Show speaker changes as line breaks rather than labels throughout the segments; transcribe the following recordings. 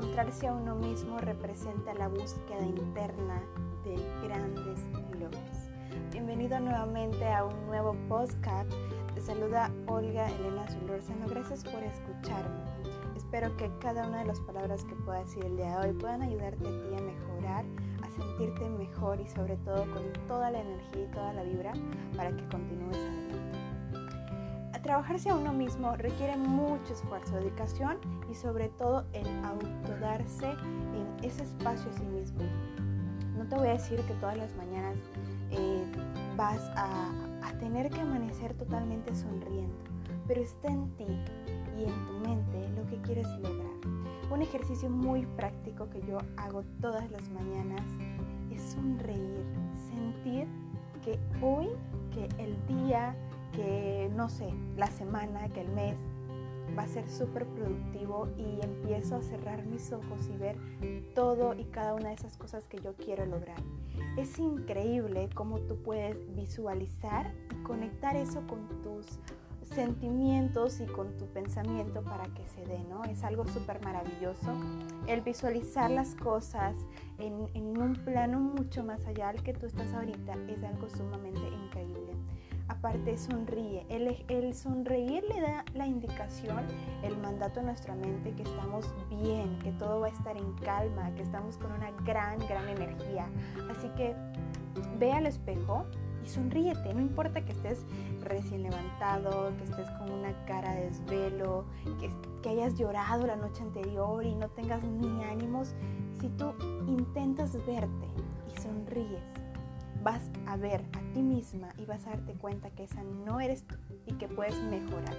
encontrarse a uno mismo representa la búsqueda interna de grandes logros. Bienvenido nuevamente a un nuevo podcast. Te saluda Olga Elena Zulórzano. Gracias por escucharme. Espero que cada una de las palabras que pueda decir el día de hoy puedan ayudarte a ti a mejorar, a sentirte mejor y sobre todo con toda la energía y toda la vibra para que continúes trabajarse a uno mismo requiere mucho esfuerzo, dedicación y sobre todo el autodarse en ese espacio a sí mismo. No te voy a decir que todas las mañanas eh, vas a, a tener que amanecer totalmente sonriendo, pero está en ti y en tu mente lo que quieres lograr. Un ejercicio muy práctico que yo hago todas las mañanas es sonreír, sentir que hoy, que el día, que, no sé, la semana, que el mes va a ser súper productivo y empiezo a cerrar mis ojos y ver todo y cada una de esas cosas que yo quiero lograr. Es increíble cómo tú puedes visualizar y conectar eso con tus sentimientos y con tu pensamiento para que se dé, ¿no? Es algo súper maravilloso. El visualizar las cosas en, en, un plano mucho más allá del que tú estás ahorita es algo sumamente increíble aparte sonríe. El, el, sonreír le da la indicación, el mandato a nuestra mente que estamos bien, que todo va a estar en calma, que estamos con una gran, gran energía. Así que ve al espejo y sonríete. No importa que estés recién levantado, que estés con una cara de desvelo, que, que hayas llorado la noche anterior y no tengas ni ánimos. Si tú intentas verte y sonríes, vas a ver ti misma y vas a darte cuenta que esa no eres tú y que puedes mejorar.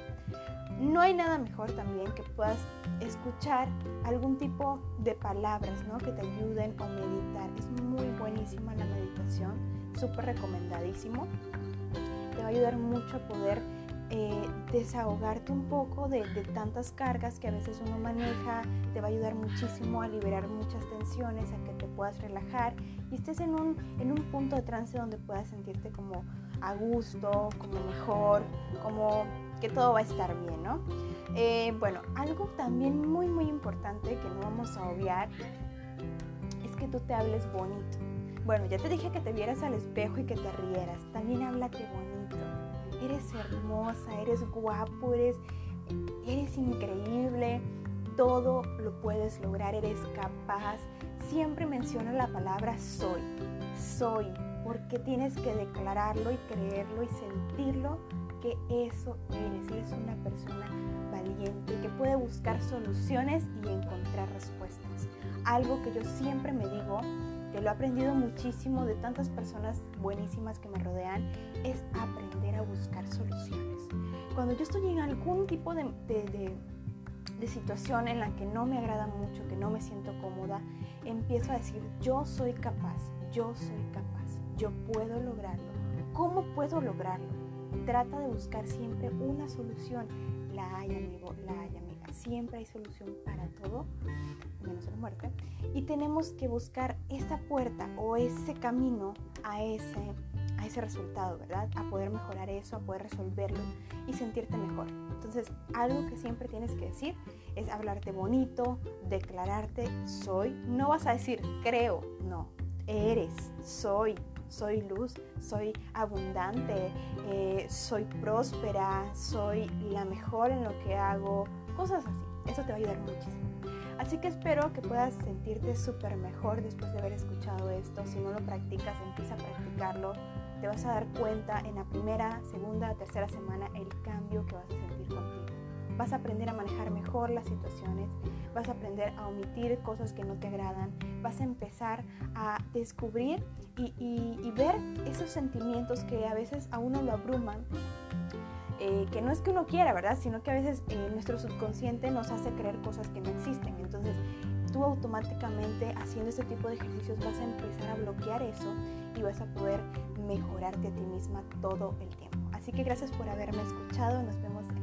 No hay nada mejor también que puedas escuchar algún tipo de palabras ¿no? que te ayuden o meditar. Es muy buenísima la meditación, súper recomendadísimo. Te va a ayudar mucho a poder eh, desahogarte un poco de, tantas cargas que a veces uno maneja, te va a ayudar muchísimo a liberar muchas tensiones, a que te puedas relajar y estés en un, en un punto de trance donde puedas sentirte como a gusto, como mejor, como que todo va a estar bien, ¿no? Eh, bueno, algo también muy muy importante que no vamos a obviar es que tú te hables bonito. Bueno, ya te dije que te vieras al espejo y que te rieras, también háblate bonito eres hermosa, eres guapo, eres, eres increíble, todo lo puedes lograr, eres capaz. Siempre menciono la palabra soy, soy, porque tienes que declararlo y creerlo y sentirlo que eso eres. Eres una persona valiente que puede buscar soluciones y encontrar respuestas. Algo que yo siempre me digo que lo he aprendido muchísimo de tantas personas buenísimas que me rodean, es aprender a buscar soluciones. Cuando yo estoy en algún tipo de, de, situación en la que no me agrada mucho, que no me siento cómoda, empiezo a decir, yo soy capaz, yo soy capaz, yo puedo lograrlo. ¿Cómo puedo lograrlo? Trata de buscar siempre una solución. La hay, amigo, la hay, amiga. Siempre hay solución para todo menos la muerte, y tenemos que buscar esa puerta o ese camino a ese, a ese resultado, ¿verdad? A poder mejorar eso, a poder resolverlo y sentirte mejor. Entonces, algo que siempre tienes que decir es hablarte bonito, declararte soy. No vas a decir creo, no, eres, soy, soy luz, soy abundante, eh, soy próspera, soy la mejor en lo que hago, cosas así. Eso te va a ayudar muchísimo. Así que espero que puedas sentirte súper mejor después de haber escuchado esto. Si no lo practicas, empieza a practicarlo. Te vas a dar cuenta en la primera, segunda, tercera semana el cambio que vas a sentir contigo. Vas a aprender a manejar mejor las situaciones, vas a aprender a omitir cosas que no te agradan, vas a empezar a descubrir y, ver esos sentimientos que a veces a uno lo abruman eh, que no es que uno quiera, ¿verdad? Sino que a veces eh, nuestro subconsciente nos hace creer cosas que no existen. Entonces, tú automáticamente haciendo este tipo de ejercicios vas a empezar a bloquear eso y vas a poder mejorarte a ti misma todo el tiempo. Así que gracias por haberme escuchado. Nos vemos en